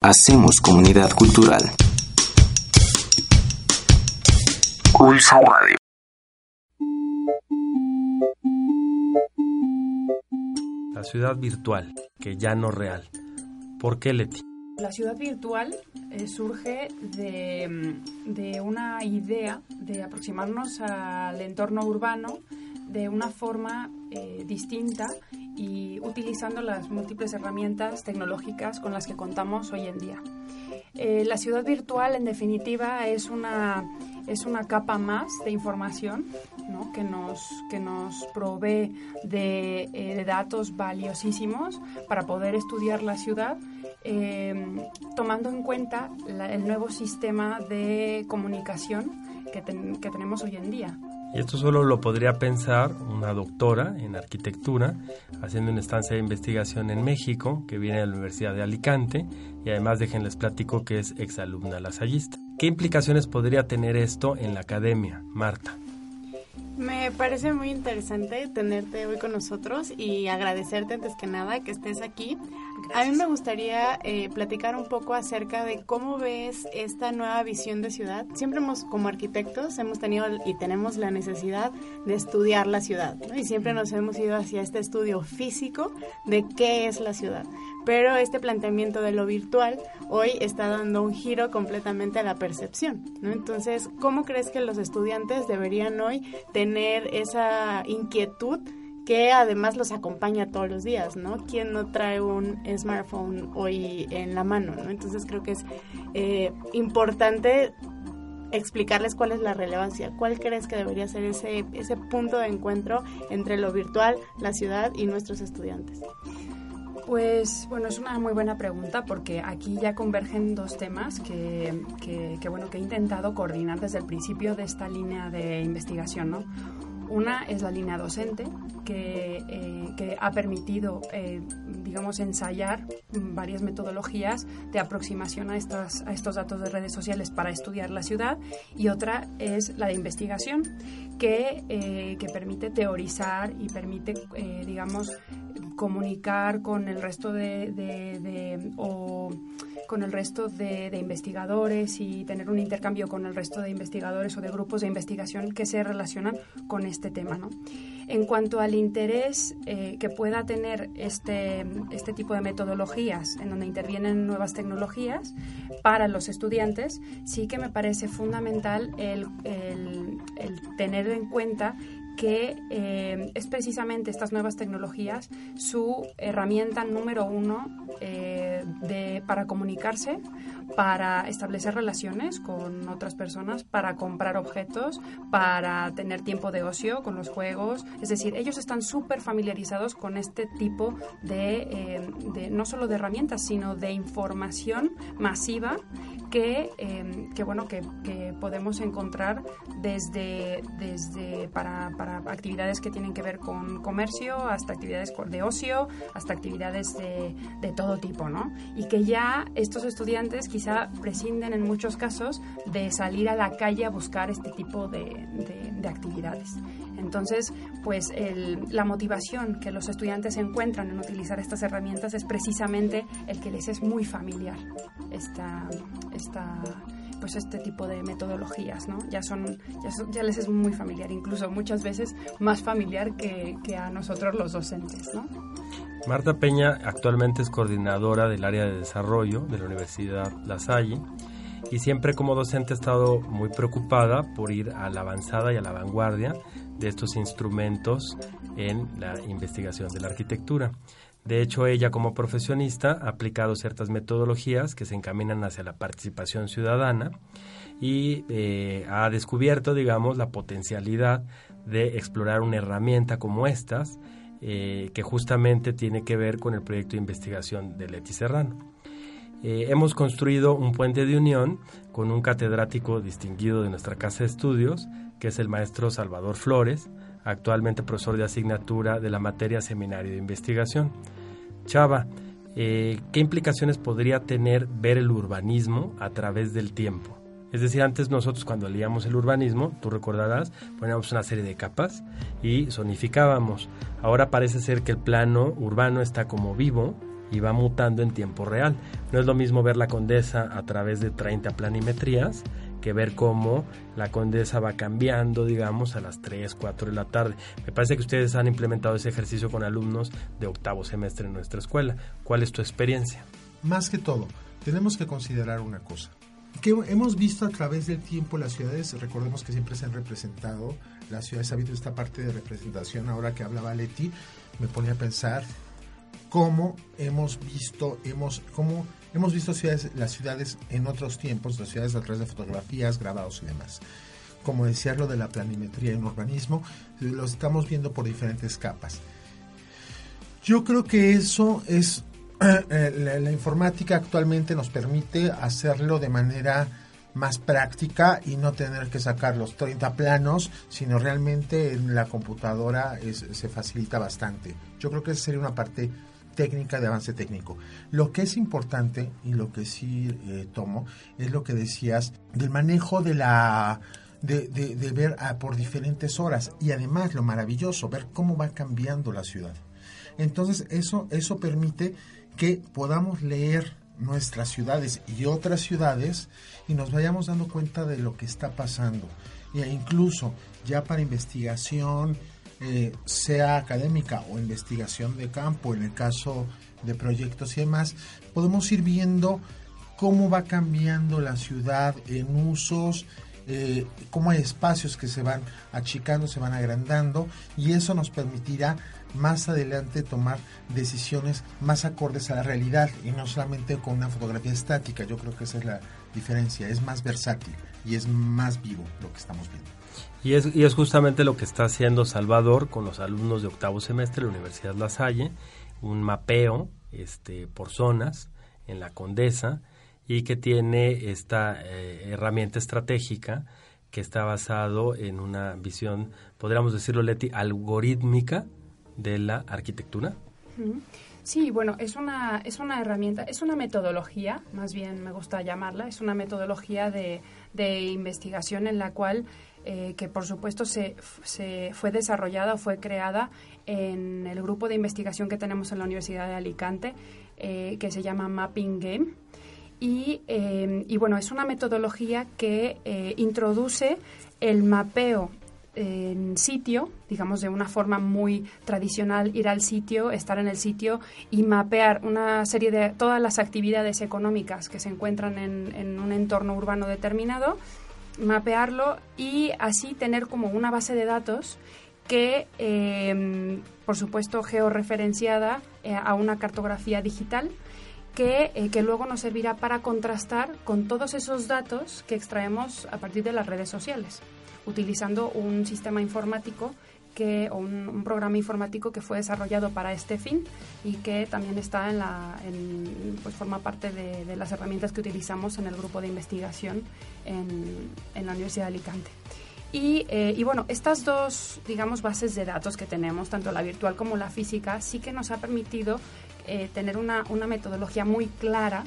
Hacemos comunidad cultural. Pulso Radio. La ciudad virtual, que ya no real. ¿Por qué, Leti? La ciudad virtual eh, surge de, mm, de una idea de aproximarnos al entorno urbano de una forma eh, distinta y utilizando las múltiples herramientas tecnológicas con las que contamos hoy en día. Eh, la ciudad virtual, en definitiva, es una, es una capa más de información ¿no? que, nos, que nos provee de, eh, datos valiosísimos para poder estudiar la ciudad, eh, tomando en cuenta el nuevo sistema de comunicación que, que tenemos hoy en día. Y esto solo lo podría pensar una doctora en arquitectura, haciendo una estancia de investigación en México, que viene de la Universidad de Alicante, y además déjenles platico que es exalumna lasallista. ¿Qué implicaciones podría tener esto en la academia, Marta? Me parece muy interesante tenerte hoy con nosotros y agradecerte antes que nada que estés aquí. A mí me gustaría eh, platicar un poco acerca de cómo ves esta nueva visión de ciudad. Siempre hemos, como arquitectos, hemos tenido y tenemos la necesidad de estudiar la ciudad ¿no? y siempre nos hemos ido hacia este estudio físico de qué es la ciudad. Pero este planteamiento de lo virtual hoy está dando un giro completamente a la percepción. ¿no? Entonces, ¿cómo crees que los estudiantes deberían hoy tener esa inquietud que además los acompaña todos los días, ¿no? ¿Quién no trae un smartphone hoy en la mano, ¿no? Entonces creo que es eh, importante explicarles cuál es la relevancia, cuál crees que debería ser ese, ese punto de encuentro entre lo virtual, la ciudad y nuestros estudiantes. Pues bueno, es una muy buena pregunta porque aquí ya convergen dos temas que, que- que, bueno, que he intentado coordinar desde el principio de esta línea de investigación, ¿no? Una es la línea docente, que, eh, que ha permitido, eh, digamos, ensayar varias metodologías de aproximación a, estas, a estos datos de redes sociales para estudiar la ciudad, y otra es la de investigación, que, eh, que permite teorizar y permite, digamos, comunicar con el resto de, con el resto de, de investigadores y tener un intercambio con el resto de investigadores o de grupos de investigación que se relacionan con este tema. ¿no? En cuanto al interés eh, que pueda tener este, este tipo de metodologías en donde intervienen nuevas tecnologías para los estudiantes, sí que me parece fundamental el, el- el tener en cuenta que eh, es precisamente estas nuevas tecnologías su herramienta número uno eh, para comunicarse, para establecer relaciones con otras personas, para comprar objetos, para tener tiempo de ocio con los juegos. Es decir, ellos están súper familiarizados con este tipo de, eh, de- no solo de herramientas, sino de información masiva que, eh, que bueno, que, que podemos encontrar desde, desde para, para actividades que tienen que ver con comercio, hasta actividades de ocio, hasta actividades de, de todo tipo, ¿no? Y que ya estos estudiantes quizá prescinden en muchos casos de salir a la calle a buscar este tipo de- de actividades. Entonces, pues la motivación que los estudiantes encuentran en utilizar estas herramientas es precisamente el que les es muy familiar esta, esta, pues este tipo de metodologías, ¿no? Ya son, ya, les es muy familiar, incluso muchas veces más familiar que, a nosotros los docentes. Marta Peña actualmente es coordinadora del área de desarrollo de la Universidad La Salle y siempre como docente ha estado muy preocupada por ir a la avanzada y a la vanguardia de estos instrumentos en la investigación de la arquitectura. De hecho, ella como profesionista ha aplicado ciertas metodologías que se encaminan hacia la participación ciudadana y eh, ha descubierto, digamos, la potencialidad de explorar una herramienta como estas, eh, que justamente tiene que ver con el proyecto de investigación de Leti Serrano. Eh, hemos construido un puente de unión con un catedrático distinguido de nuestra casa de estudios, que es el maestro Salvador Flores, actualmente profesor de asignatura de la materia Seminario de Investigación. Chava, eh, ¿qué implicaciones podría tener ver el urbanismo a través del tiempo? Es decir, antes nosotros cuando leíamos el urbanismo, tú recordarás, poníamos una serie de capas y zonificábamos. Ahora parece ser que el plano urbano está como vivo y va mutando en tiempo real. No es lo mismo ver la condesa a través de 30 planimetrías que ver cómo la condesa va cambiando, digamos, a las 3, 4 de la tarde. Me parece que ustedes han implementado ese ejercicio con alumnos de octavo semestre en nuestra escuela. ¿Cuál es tu experiencia? Más que todo, tenemos que considerar una cosa. Que hemos visto a través del tiempo las ciudades, recordemos que siempre se han representado, las ciudades ha habido esta parte de representación, ahora que hablaba Leti, me ponía a pensar cómo hemos visto, hemos, cómo hemos visto ciudades, las ciudades en otros tiempos, las ciudades a través de fotografías, grabados y demás. Como decía lo de la planimetría en urbanismo, lo estamos viendo por diferentes capas. Yo creo que eso es, eh, la, informática actualmente nos permite hacerlo de manera más práctica y no tener que sacar los 30 planos, sino realmente en la computadora se facilita bastante. Yo creo que esa sería una parte técnica de avance técnico. Lo que es importante y lo que sí eh, tomo es lo que decías del manejo de la de, de- ver ah, por diferentes horas y además lo maravilloso ver cómo va cambiando la ciudad. Entonces eso eso permite que podamos leer nuestras ciudades y otras ciudades y nos vayamos dando cuenta de lo que está pasando. E incluso ya para investigación, eh, sea académica o investigación de campo, en el caso de proyectos y demás, podemos ir viendo cómo va cambiando la ciudad en usos, eh, cómo hay espacios que se van achicando, se van agrandando y eso nos permitirá más adelante tomar decisiones más acordes a la realidad y no solamente con una fotografía estática. Yo creo que esa es la diferencia, es más versátil y es más vivo lo que estamos viendo. Y es, y es justamente lo que está haciendo Salvador con los alumnos de octavo semestre de la Universidad La Salle, un mapeo este, por zonas en la Condesa y que tiene esta eh, herramienta estratégica que está basado en una visión, podríamos decirlo, Leti, algorítmica de la arquitectura. Sí, bueno, es una, es una herramienta, es una metodología, más bien me gusta llamarla, es una metodología de, de investigación en la cual, eh, que por supuesto se, fue desarrollada o fue creada en el grupo de investigación que tenemos en la Universidad de Alicante, eh, que se llama Mapping Game. Y, eh, bueno, es una metodología que introduce el mapeo en sitio, digamos de una forma muy tradicional, ir al sitio, estar en el sitio y mapear una serie de todas las actividades económicas que se encuentran en, en un entorno urbano determinado, mapearlo y así tener como una base de datos que, eh, por supuesto, georreferenciada eh, a una cartografía digital que, eh, que luego nos servirá para contrastar con todos esos datos que extraemos a partir de las redes sociales, utilizando un sistema informático o un, programa informático que fue desarrollado para este fin y que también está en la, pues forma parte de, las herramientas que utilizamos en el grupo de investigación en, la Universidad de Alicante. Y, eh, y, bueno, estas dos, digamos, bases de datos que tenemos, tanto la virtual como la física, sí que nos ha permitido eh, tener una, metodología muy clara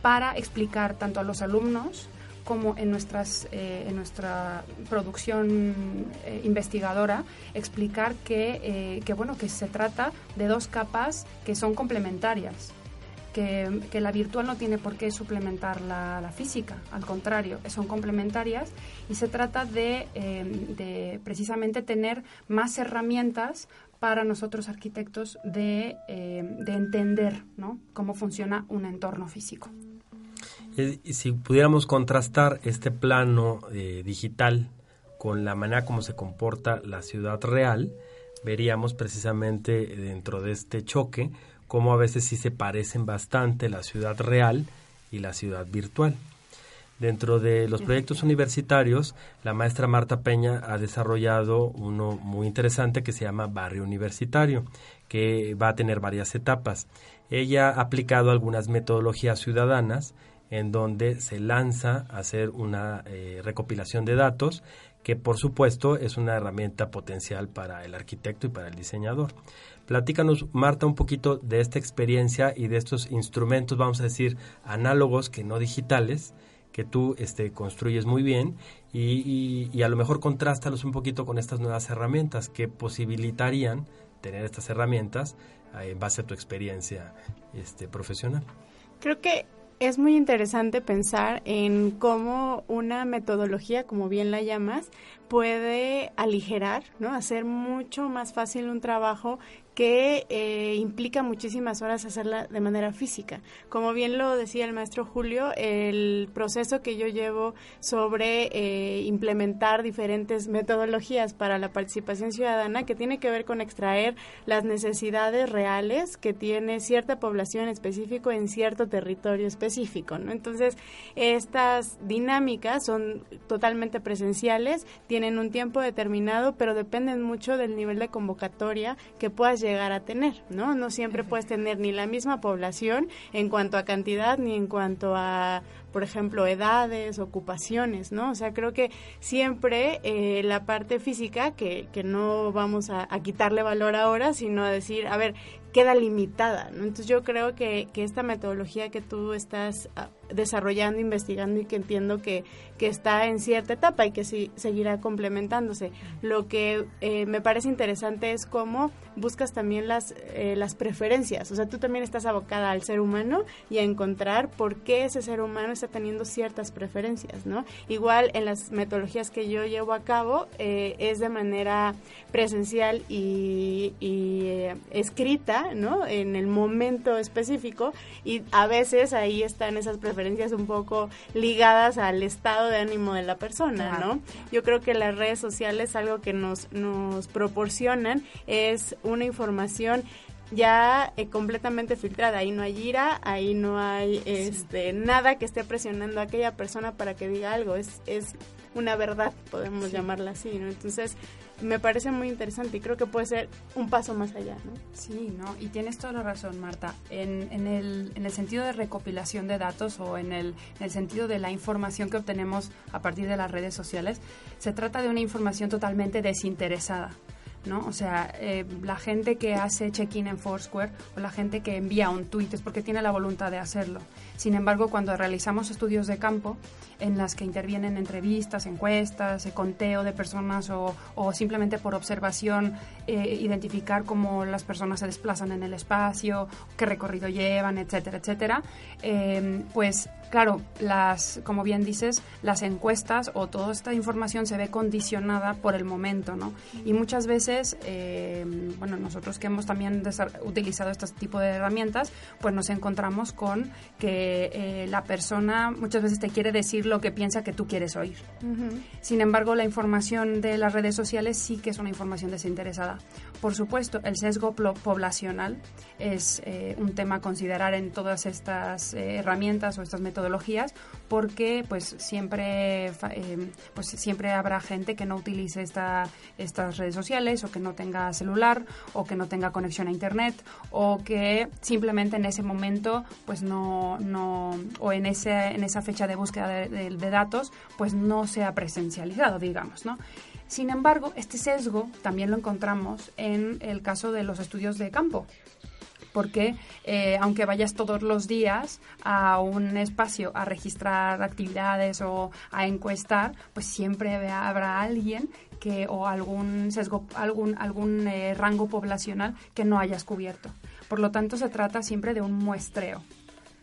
para explicar tanto a los alumnos como en, nuestras, eh, en nuestra producción eh, investigadora, explicar que, que, bueno, que se trata de dos capas que son complementarias. Que, que, la virtual no tiene por qué suplementar la, la, física, al contrario, son complementarias y se trata de, eh, de precisamente tener más herramientas para nosotros arquitectos de, eh, de entender ¿no? cómo funciona un entorno físico. Si pudiéramos contrastar este plano eh, digital con la manera como se comporta la ciudad real, veríamos precisamente dentro de este choque cómo a veces sí se parecen bastante la ciudad real y la ciudad virtual. Dentro de los proyectos universitarios, la maestra Marta Peña ha desarrollado uno muy interesante que se llama Barrio Universitario, que va a tener varias etapas. Ella ha aplicado algunas metodologías ciudadanas en donde se lanza a hacer una eh, recopilación de datos que por supuesto es una herramienta potencial para el arquitecto y para el diseñador. Platícanos, Marta, un poquito de esta experiencia y de estos instrumentos, vamos a decir, análogos que no digitales, que tú este, construyes muy bien y, a lo mejor contrástalos un poquito con estas nuevas herramientas que posibilitarían tener estas herramientas eh, en base a tu experiencia este, profesional. Creo que es muy interesante pensar en cómo una metodología, como bien la llamas, puede aligerar, ¿no? Hacer mucho más fácil un trabajo que eh, implica muchísimas horas hacerla de manera física. Como bien lo decía el maestro Julio, el proceso que yo llevo sobre eh, implementar diferentes metodologías para la participación ciudadana, que tiene que ver con extraer las necesidades reales que tiene cierta población específico en cierto territorio específico. ¿no? Entonces, estas dinámicas son totalmente presenciales, tienen un tiempo determinado, pero dependen mucho del nivel de convocatoria que puedas llegar a tener, ¿no? No siempre puedes tener ni la misma población en cuanto a cantidad ni en cuanto a, por ejemplo, edades, ocupaciones, ¿no? O sea, creo que siempre eh, la parte física, que, que no vamos a, a, quitarle valor ahora, sino a decir, a ver, queda limitada, ¿no? Entonces yo creo que, que esta metodología que tú estás ah, desarrollando, investigando y que entiendo que, que está en cierta etapa y que sí, seguirá complementándose. Lo que eh, me parece interesante es cómo buscas también las, eh, las preferencias. O sea, tú también estás abocada al ser humano y a encontrar por qué ese ser humano está teniendo ciertas preferencias, ¿no? Igual en las metodologías que yo llevo a cabo eh, es de manera presencial y, y escrita, ¿no? En el momento específico y a veces ahí están esas preferencias un poco ligadas al estado de ánimo de la persona, ¿no? Yo creo que las redes sociales algo que nos, nos proporcionan es una información ya eh, completamente filtrada. Ahí no hay ira, ahí no hay este nada que esté presionando a aquella persona para que diga algo. Es, es una verdad, podemos llamarla así, ¿no? Entonces, me parece muy interesante y creo que puede ser un paso más allá, ¿no? Sí, ¿no? Y tienes toda la razón, Marta. En, en, el, en el sentido de recopilación de datos o en el, en el sentido de la información que obtenemos a partir de las redes sociales, se trata de una información totalmente desinteresada. ¿No? O sea, eh, la gente que hace check-in en Foursquare o la gente que envía un tweet es porque tiene la voluntad de hacerlo. Sin embargo, cuando realizamos estudios de campo en las que intervienen entrevistas, encuestas, conteo de personas o, o simplemente por observación eh, identificar cómo las personas se desplazan en el espacio, qué recorrido llevan, etcétera, etcétera, eh, pues claro, las, como bien dices, las encuestas o toda esta información se ve condicionada por el momento, ¿no? Y muchas veces, eh, bueno, nosotros que hemos también utilizado este tipo de herramientas, pues nos encontramos con que eh, la persona muchas veces te quiere decir lo que piensa que tú quieres oír. Uh -huh. Sin embargo, la información de las redes sociales sí que es una información desinteresada. Por supuesto, el sesgo poblacional es eh, un tema a considerar en todas estas eh, herramientas o estas metodologías porque pues siempre eh, pues siempre habrá gente que no utilice esta, estas redes sociales o que no tenga celular o que no tenga conexión a internet o que simplemente en ese momento pues no, no o en, ese, en esa fecha de búsqueda de, de, datos pues no sea presencializado digamos no sin embargo, este sesgo también lo encontramos en el caso de los estudios de campo porque eh, aunque vayas todos los días a un espacio a registrar actividades o a encuestar, pues siempre habrá alguien que o algún sesgo, algún algún eh, rango poblacional que no hayas cubierto. Por lo tanto, se trata siempre de un muestreo.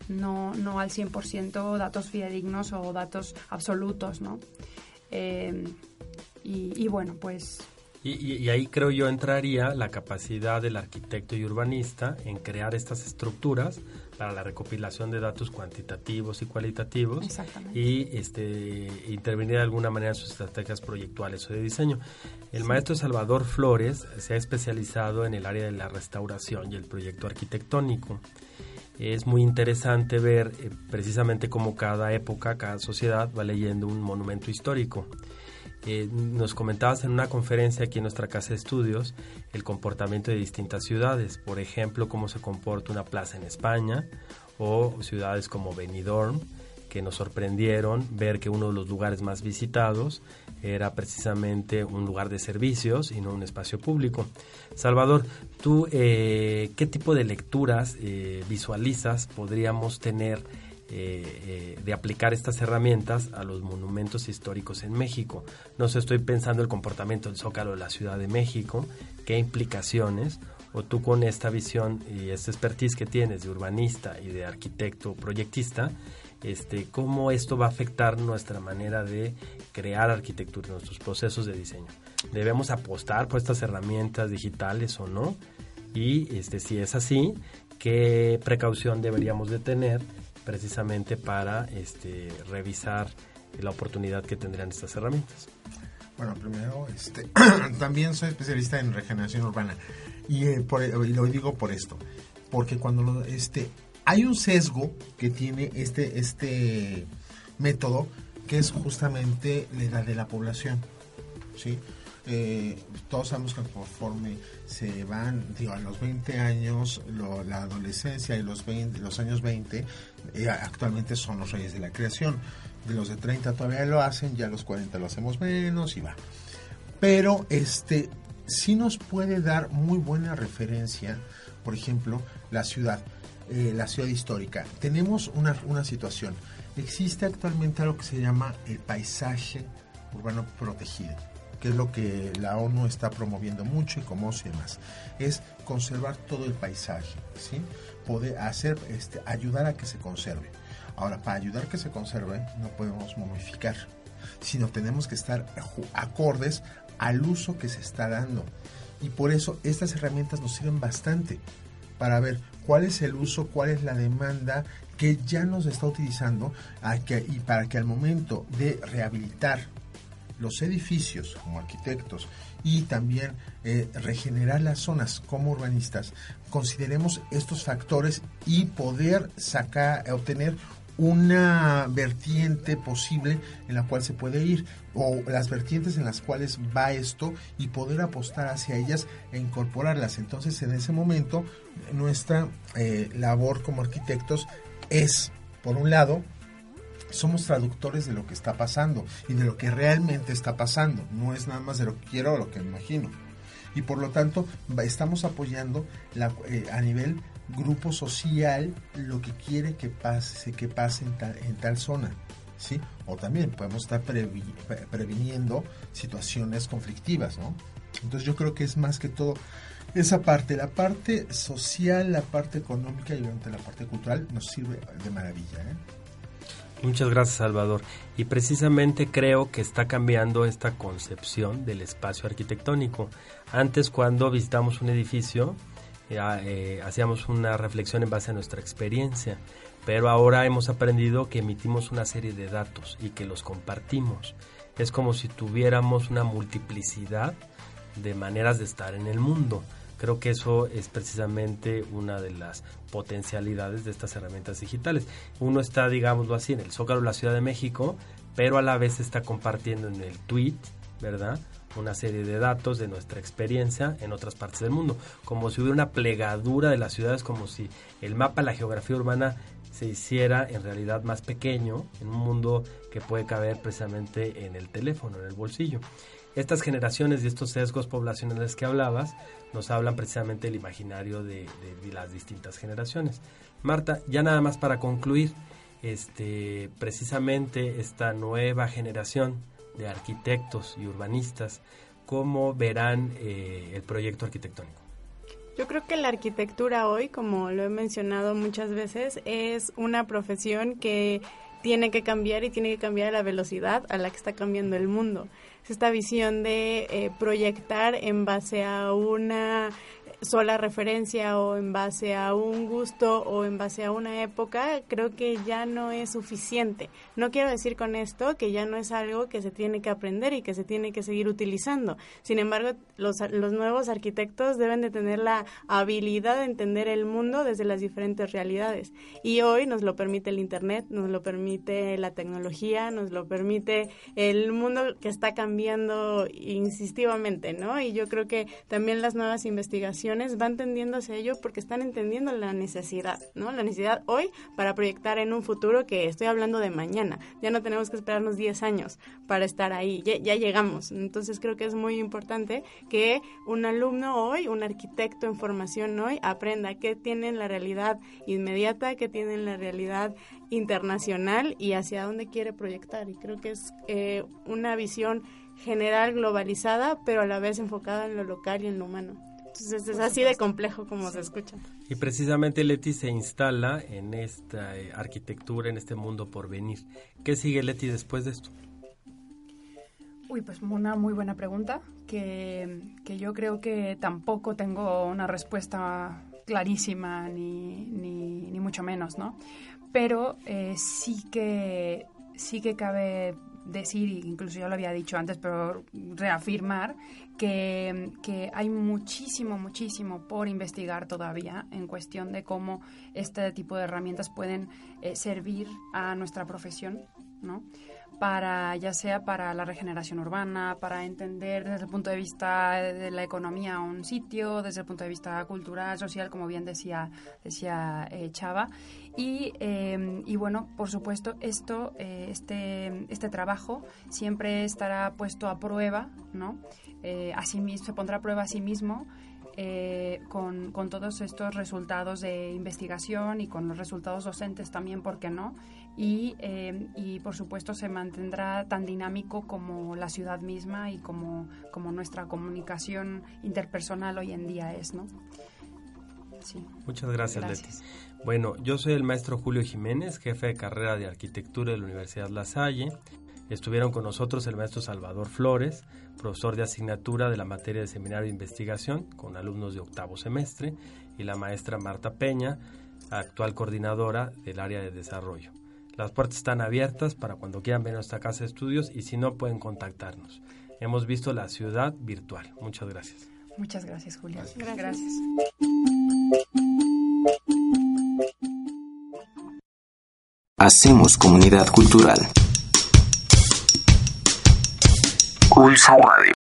No, no al 100% datos fidedignos o datos absolutos, ¿no? Eh, y, y, bueno, pues... Y, y, y, ahí creo yo entraría la capacidad del arquitecto y urbanista en crear estas estructuras para la recopilación de datos cuantitativos y cualitativos y este, intervenir de alguna manera en sus estrategias proyectuales o de diseño. El sí. maestro Salvador Flores se ha especializado en el área de la restauración y el proyecto arquitectónico. es muy interesante ver eh, precisamente cómo cada época, cada sociedad va leyendo un monumento histórico. Nos comentabas en una conferencia aquí en nuestra casa de estudios el comportamiento de distintas ciudades, por ejemplo, cómo se comporta una plaza en España o ciudades como Benidorm, que nos sorprendieron ver que uno de los lugares más visitados era precisamente un lugar de servicios y no un espacio público. Salvador, ¿tú eh, qué tipo de lecturas eh, visualizas podríamos tener eh, de aplicar estas herramientas a los monumentos históricos en México? No sé, estoy pensando el comportamiento del Zócalo de la Ciudad de México, qué implicaciones, o tú con esta visión y esta expertise que tienes de urbanista y de arquitecto proyectista, este, cómo esto va a afectar nuestra manera de crear arquitectura, nuestros procesos de diseño. ¿Debemos apostar por estas herramientas digitales o no? Y este, si es así, ¿qué precaución deberíamos de tener precisamente para este, revisar la oportunidad que tendrían estas herramientas? Bueno, primero, este, también soy especialista en regeneración urbana y, eh, y lo digo por esto, porque cuando lo, este, hay un sesgo que tiene este, este método que es justamente la edad de la población. ¿sí? Eh, todos sabemos que conforme se van, digo, a los 20 años, la adolescencia y los, 20, los años 20 eh, actualmente son los reyes de la creación. De los de 30 todavía lo hacen, ya los 40 lo hacemos menos y va. Pero este sí nos puede dar muy buena referencia, por ejemplo, la ciudad. Eh, la ciudad histórica. Tenemos una, una situación. Existe actualmente algo que se llama el paisaje urbano protegido que es lo que la ONU está promoviendo mucho y como y demás, es conservar todo el paisaje, ¿sí? Poder hacer, este, ayudar a que se conserve. Ahora, para ayudar a que se conserve, no podemos momificar, sino tenemos que estar acordes al uso que se está dando. Y por eso estas herramientas nos sirven bastante para ver cuál es el uso, cuál es la demanda que ya nos está utilizando y para que al momento de rehabilitar los edificios como arquitectos y también eh, regenerar las zonas como urbanistas, consideremos estos factores y poder sacar, obtener una vertiente posible en la cual se puede ir o las vertientes en las cuales va esto y poder apostar hacia ellas e incorporarlas. Entonces en ese momento nuestra eh, labor como arquitectos es, por un lado, somos traductores de lo que está pasando y de lo que realmente está pasando. No es nada más de lo que quiero o lo que imagino. Y por lo tanto, estamos apoyando la, eh, a nivel grupo social lo que quiere que pase, que pase en tal, en tal zona. ¿sí? O también podemos estar previniendo situaciones conflictivas, ¿no? Entonces yo creo que es más que todo esa parte, la parte social, la parte económica y obviamente la parte cultural nos sirve de maravilla, ¿eh? Muchas gracias, Salvador. Y precisamente creo que está cambiando esta concepción del espacio arquitectónico. Antes, cuando visitamos un edificio, eh, eh, hacíamos una reflexión en base a nuestra experiencia, pero ahora hemos aprendido que emitimos una serie de datos y que los compartimos. Es como si tuviéramos una multiplicidad de maneras de estar en el mundo. Creo que eso es precisamente una de las potencialidades de estas herramientas digitales. Uno está, digámoslo así, en el Zócalo de la Ciudad de México, pero a la vez está compartiendo en el tweet, ¿verdad? Una serie de datos de nuestra experiencia en otras partes del mundo. Como si hubiera una plegadura de las ciudades, como si el mapa, la geografía urbana se hiciera en realidad más pequeño en un mundo que puede caber precisamente en el teléfono, en el bolsillo. Estas generaciones y estos sesgos poblacionales que hablabas nos hablan precisamente del imaginario de, las distintas generaciones. Marta, ya nada más para concluir, este, precisamente esta nueva generación de arquitectos y urbanistas, ¿cómo verán eh, el proyecto arquitectónico? Yo creo que la arquitectura hoy, como lo he mencionado muchas veces, es una profesión que tiene que cambiar y tiene que cambiar a la velocidad a la que está cambiando el mundo esta visión de eh, proyectar en base a una sola referencia o en base a un gusto o en base a una época, creo que ya no es suficiente. No quiero decir con esto que ya no es algo que se tiene que aprender y que se tiene que seguir utilizando. Sin embargo, los, los nuevos arquitectos deben de tener la habilidad de entender el mundo desde las diferentes realidades. Y hoy nos lo permite el Internet, nos lo permite la tecnología, nos lo permite el mundo que está cambiando insistivamente, ¿no? Y yo creo que también las nuevas investigaciones van tendiendo hacia ello porque están entendiendo la necesidad, ¿no? La necesidad hoy para proyectar en un futuro que estoy hablando de mañana. Ya no tenemos que esperarnos 10 años para estar ahí, ya, ya llegamos. Entonces creo que es muy importante que un alumno hoy, un arquitecto en formación hoy, aprenda qué tiene la realidad inmediata, qué tiene la realidad internacional y hacia dónde quiere proyectar. Y creo que es eh, una visión general globalizada, pero a la vez enfocada en lo local y en lo humano. Entonces es así de complejo como se escucha. Y precisamente Leti se instala en esta eh, arquitectura, en este mundo por venir. ¿Qué sigue Leti después de esto? Uy, pues una muy buena pregunta, que, que yo creo que tampoco tengo una respuesta clarísima, ni, ni, ni mucho menos, ¿no? Pero eh, sí que sí que cabe decir, incluso ya lo había dicho antes, pero reafirmar que, hay muchísimo, muchísimo por investigar todavía en cuestión de cómo este tipo de herramientas pueden eh, servir a nuestra profesión, ¿no? Para ya sea para la regeneración urbana, para entender desde el punto de vista de la economía un sitio, desde el punto de vista cultural, social, como bien decía decía eh, Chava, y, eh, y, bueno, por supuesto esto eh, este este trabajo siempre estará puesto a prueba, ¿no? así se pondrá a prueba a sí mismo eh, con, con, todos estos resultados de investigación y con los resultados docentes también, ¿por qué no? Y, eh, y, por supuesto se mantendrá tan dinámico como la ciudad misma y como, como nuestra comunicación interpersonal hoy en día es, ¿no? Sí. Muchas gracias, gracias, Leti. Bueno, yo soy el maestro Julio Jiménez, jefe de carrera de arquitectura de la Universidad La Salle. Estuvieron con nosotros el maestro Salvador Flores, profesor de asignatura de la materia de seminario de investigación con alumnos de octavo semestre, y la maestra Marta Peña, actual coordinadora del área de desarrollo. Las puertas están abiertas para cuando quieran ver nuestra casa de estudios y si no pueden contactarnos. Hemos visto la ciudad virtual. Muchas gracias. Muchas gracias, Julián. Gracias. gracias. Hacemos comunidad cultural. Pulso Radio.